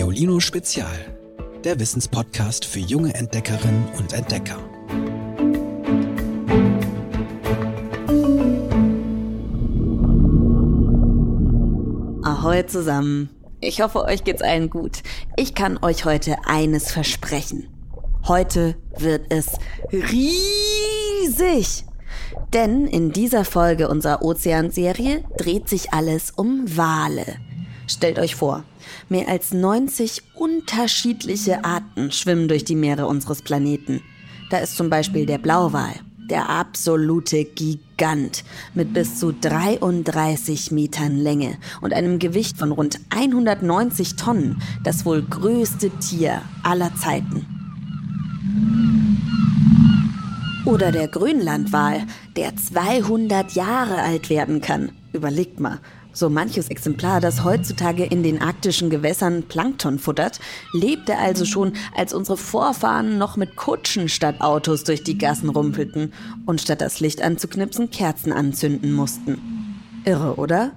Geolino Spezial, der Wissenspodcast für junge Entdeckerinnen und Entdecker. Ahoi zusammen. Ich hoffe, euch geht's allen gut. Ich kann euch heute eines versprechen. Heute wird es riesig. Denn in dieser Folge unserer Ozeanserie dreht sich alles um Wale. Stellt euch vor, mehr als 90 unterschiedliche Arten schwimmen durch die Meere unseres Planeten. Da ist zum Beispiel der Blauwal, der absolute Gigant mit bis zu 33 Metern Länge und einem Gewicht von rund 190 Tonnen, das wohl größte Tier aller Zeiten. Oder der Grönlandwal, der 200 Jahre alt werden kann. Überlegt mal, so manches Exemplar, das heutzutage in den arktischen Gewässern Plankton futtert, lebte also schon, als unsere Vorfahren noch mit Kutschen statt Autos durch die Gassen rumpelten und statt das Licht anzuknipsen Kerzen anzünden mussten. Irre, oder?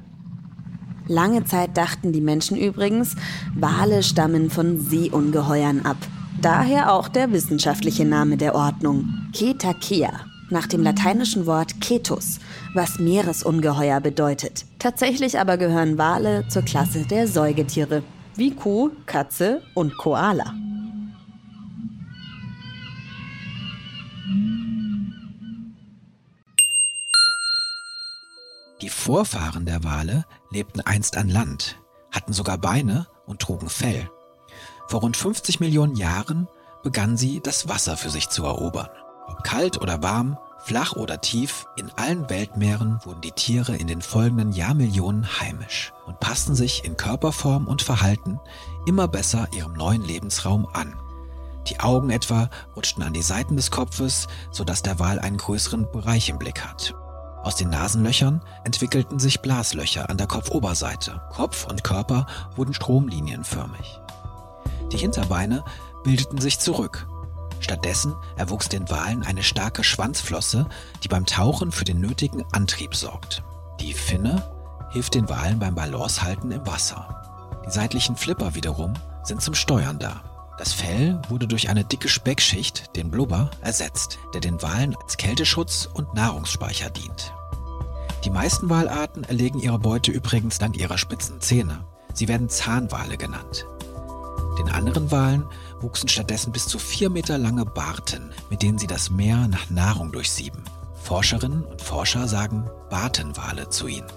Lange Zeit dachten die Menschen übrigens, Wale stammen von Seeungeheuern ab. Daher auch der wissenschaftliche Name der Ordnung, Cetacea, nach dem lateinischen Wort Cetus, was Meeresungeheuer bedeutet. Tatsächlich aber gehören Wale zur Klasse der Säugetiere, wie Kuh, Katze und Koala. Die Vorfahren der Wale lebten einst an Land, hatten sogar Beine und trugen Fell. Vor rund 50 Millionen Jahren begannen sie, das Wasser für sich zu erobern. Ob kalt oder warm, flach oder tief, in allen Weltmeeren wurden die Tiere in den folgenden Jahrmillionen heimisch und passten sich in Körperform und Verhalten immer besser ihrem neuen Lebensraum an. Die Augen etwa rutschten an die Seiten des Kopfes, sodass der Wal einen größeren Bereich im Blick hat. Aus den Nasenlöchern entwickelten sich Blaslöcher an der Kopfoberseite. Kopf und Körper wurden stromlinienförmig. Die Hinterbeine bildeten sich zurück. Stattdessen erwuchs den Walen eine starke Schwanzflosse, die beim Tauchen für den nötigen Antrieb sorgt. Die Finne hilft den Walen beim Balancehalten im Wasser. Die seitlichen Flipper wiederum sind zum Steuern da. Das Fell wurde durch eine dicke Speckschicht, den Blubber, ersetzt, der den Walen als Kälteschutz und Nahrungsspeicher dient. Die meisten Walarten erlegen ihre Beute übrigens dank ihrer spitzen Zähne. Sie werden Zahnwale genannt. Den anderen Walen wuchsen stattdessen bis zu vier Meter lange Barten, mit denen sie das Meer nach Nahrung durchsieben. Forscherinnen und Forscher sagen Bartenwale zu ihnen.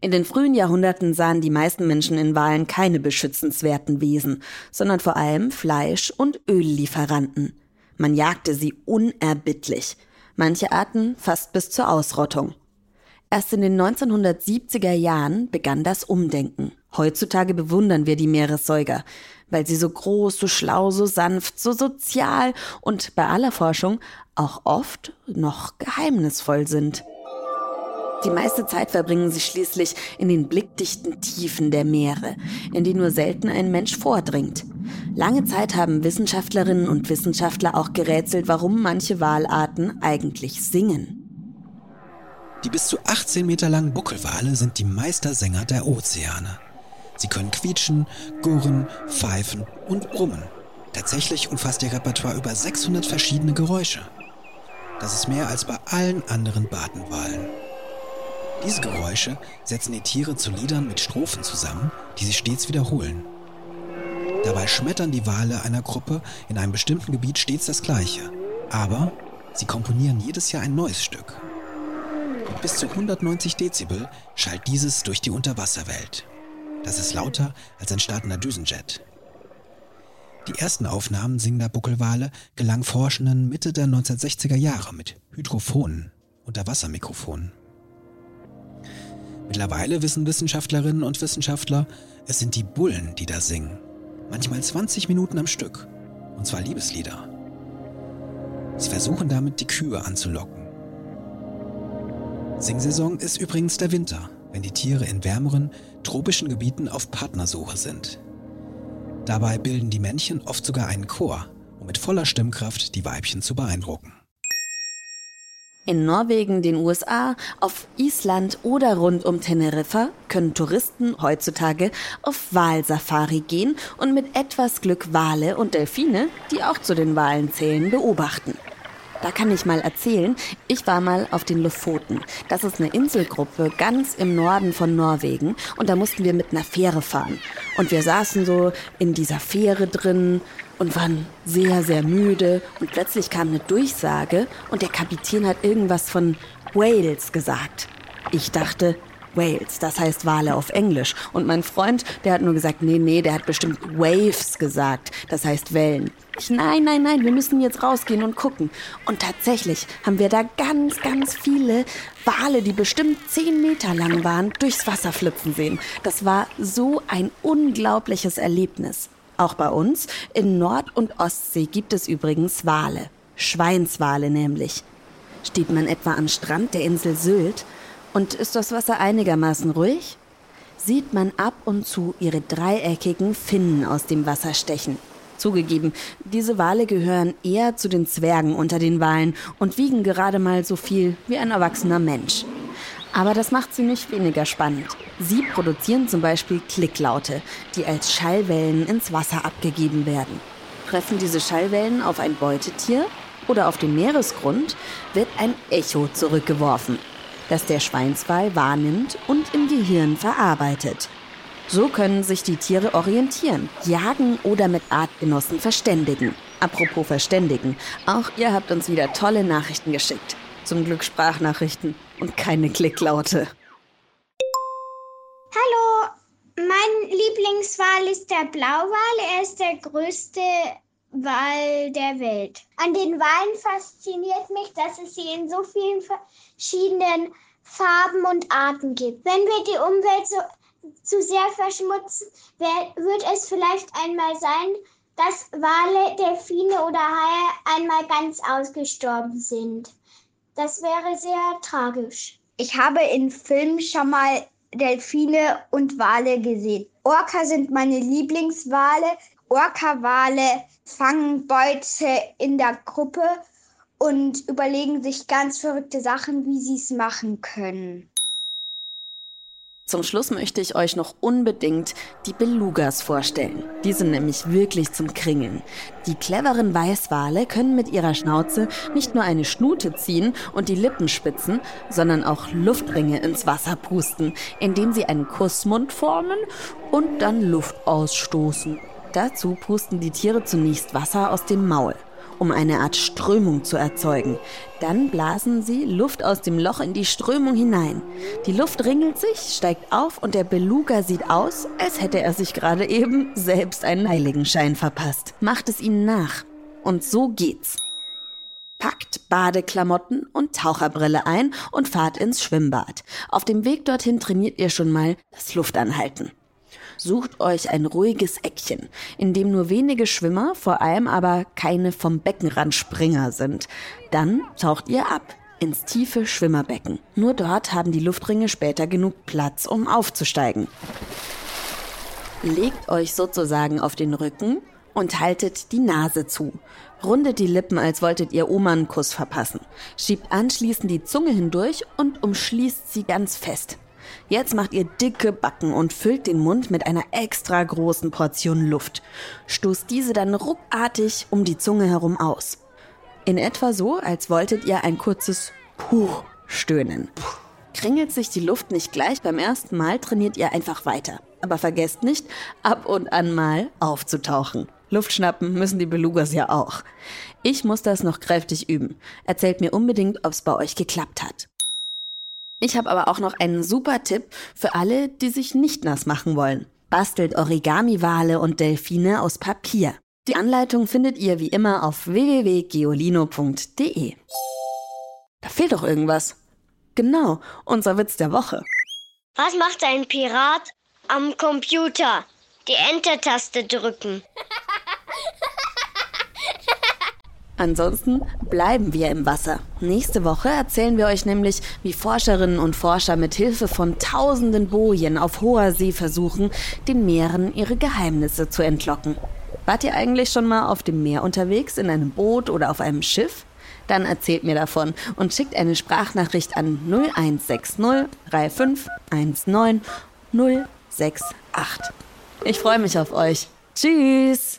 In den frühen Jahrhunderten sahen die meisten Menschen in Walen keine beschützenswerten Wesen, sondern vor allem Fleisch- und Öllieferanten. Man jagte sie unerbittlich, manche Arten fast bis zur Ausrottung. Erst in den 1970er Jahren begann das Umdenken. Heutzutage bewundern wir die Meeressäuger, weil sie so groß, so schlau, so sanft, so sozial und bei aller Forschung auch oft noch geheimnisvoll sind. Die meiste Zeit verbringen sie schließlich in den blickdichten Tiefen der Meere, in die nur selten ein Mensch vordringt. Lange Zeit haben Wissenschaftlerinnen und Wissenschaftler auch gerätselt, warum manche Walarten eigentlich singen. Die bis zu 18 Meter langen Buckelwale sind die Meistersänger der Ozeane. Sie können quietschen, gurren, pfeifen und brummen. Tatsächlich umfasst ihr Repertoire über 600 verschiedene Geräusche. Das ist mehr als bei allen anderen Bartenwalen. Diese Geräusche setzen die Tiere zu Liedern mit Strophen zusammen, die sich stets wiederholen. Dabei schmettern die Wale einer Gruppe in einem bestimmten Gebiet stets das gleiche. Aber sie komponieren jedes Jahr ein neues Stück. Mit bis zu 190 Dezibel schallt dieses durch die Unterwasserwelt. Das ist lauter als ein startender Düsenjet. Die ersten Aufnahmen singender Buckelwale gelangen Forschenden Mitte der 1960er Jahre mit Hydrophonen, Unterwassermikrofonen. Mittlerweile wissen Wissenschaftlerinnen und Wissenschaftler, es sind die Bullen, die da singen. Manchmal 20 Minuten am Stück. Und zwar Liebeslieder. Sie versuchen damit, die Kühe anzulocken. Singsaison ist übrigens der Winter, wenn die Tiere in wärmeren, tropischen Gebieten auf Partnersuche sind. Dabei bilden die Männchen oft sogar einen Chor, um mit voller Stimmkraft die Weibchen zu beeindrucken. In Norwegen, den USA, auf Island oder rund um Teneriffa können Touristen heutzutage auf Walsafari gehen und mit etwas Glück Wale und Delfine, die auch zu den Walen zählen, beobachten. Da kann ich mal erzählen, ich war mal auf den Lofoten. Das ist eine Inselgruppe ganz im Norden von Norwegen und da mussten wir mit einer Fähre fahren. Und wir saßen so in dieser Fähre drin und waren sehr, sehr müde und plötzlich kam eine Durchsage und der Kapitän hat irgendwas von Wales gesagt. Ich dachte, Wales, das heißt Wale auf Englisch. Und mein Freund, der hat nur gesagt, nee, nee, der hat bestimmt Waves gesagt, das heißt Wellen. Ich, nein, nein, nein, wir müssen jetzt rausgehen und gucken. Und tatsächlich haben wir da ganz, ganz viele Wale, die bestimmt zehn Meter lang waren, durchs Wasser flitzen sehen. Das war so ein unglaubliches Erlebnis. Auch bei uns in Nord- und Ostsee gibt es übrigens Wale. Schweinswale nämlich. Steht man etwa am Strand der Insel Sylt und ist das Wasser einigermaßen ruhig, sieht man ab und zu ihre dreieckigen Finnen aus dem Wasser stechen. Zugegeben, diese Wale gehören eher zu den Zwergen unter den Walen und wiegen gerade mal so viel wie ein erwachsener Mensch. Aber das macht sie nicht weniger spannend. Sie produzieren zum Beispiel Klicklaute, die als Schallwellen ins Wasser abgegeben werden. Treffen diese Schallwellen auf ein Beutetier oder auf den Meeresgrund, wird ein Echo zurückgeworfen, das der Schweinswal wahrnimmt und im Gehirn verarbeitet. So können sich die Tiere orientieren, jagen oder mit Artgenossen verständigen. Apropos verständigen, auch ihr habt uns wieder tolle Nachrichten geschickt. Zum Glück Sprachnachrichten und keine Klicklaute. Hallo, mein Lieblingswal ist der Blauwal. Er ist der größte Wal der Welt. An den Walen fasziniert mich, dass es sie in so vielen verschiedenen Farben und Arten gibt. Wenn wir die Umwelt so zu sehr verschmutzen, wird es vielleicht einmal sein, dass Wale, Delfine oder Haie einmal ganz ausgestorben sind. Das wäre sehr tragisch. Ich habe in Filmen schon mal Delfine und Wale gesehen. Orca sind meine Lieblingswale. Orca-Wale fangen Beute in der Gruppe und überlegen sich ganz verrückte Sachen, wie sie es machen können. Zum Schluss möchte ich euch noch unbedingt die Belugas vorstellen. Die sind nämlich wirklich zum Kringeln. Die cleveren Weißwale können mit ihrer Schnauze nicht nur eine Schnute ziehen und die Lippen spitzen, sondern auch Luftringe ins Wasser pusten, indem sie einen Kussmund formen und dann Luft ausstoßen. Dazu pusten die Tiere zunächst Wasser aus dem Maul um eine Art Strömung zu erzeugen. Dann blasen sie Luft aus dem Loch in die Strömung hinein. Die Luft ringelt sich, steigt auf und der Beluga sieht aus, als hätte er sich gerade eben selbst einen Heiligenschein verpasst. Macht es ihnen nach. Und so geht's. Packt Badeklamotten und Taucherbrille ein und fahrt ins Schwimmbad. Auf dem Weg dorthin trainiert ihr schon mal das Luftanhalten. Sucht euch ein ruhiges Eckchen, in dem nur wenige Schwimmer, vor allem aber keine vom Beckenrand Springer sind. Dann taucht ihr ab ins tiefe Schwimmerbecken. Nur dort haben die Luftringe später genug Platz, um aufzusteigen. Legt euch sozusagen auf den Rücken und haltet die Nase zu. Rundet die Lippen, als wolltet ihr Oma einen Kuss verpassen. Schiebt anschließend die Zunge hindurch und umschließt sie ganz fest. Jetzt macht ihr dicke Backen und füllt den Mund mit einer extra großen Portion Luft. Stoßt diese dann ruckartig um die Zunge herum aus. In etwa so, als wolltet ihr ein kurzes Puh stöhnen. Kringelt sich die Luft nicht gleich beim ersten Mal, trainiert ihr einfach weiter. Aber vergesst nicht, ab und an mal aufzutauchen. Luft schnappen müssen die Belugas ja auch. Ich muss das noch kräftig üben. Erzählt mir unbedingt, ob es bei euch geklappt hat. Ich habe aber auch noch einen super Tipp für alle, die sich nicht nass machen wollen. Bastelt Origami-Wale und Delfine aus Papier. Die Anleitung findet ihr wie immer auf www.geolino.de. Da fehlt doch irgendwas. Genau, unser Witz der Woche. Was macht ein Pirat am Computer? Die Enter-Taste drücken. Ansonsten bleiben wir im Wasser. Nächste Woche erzählen wir euch nämlich, wie Forscherinnen und Forscher mit Hilfe von tausenden Bojen auf hoher See versuchen, den Meeren ihre Geheimnisse zu entlocken. Wart ihr eigentlich schon mal auf dem Meer unterwegs, in einem Boot oder auf einem Schiff? Dann erzählt mir davon und schickt eine Sprachnachricht an 0160 3519 068. Ich freue mich auf euch. Tschüss!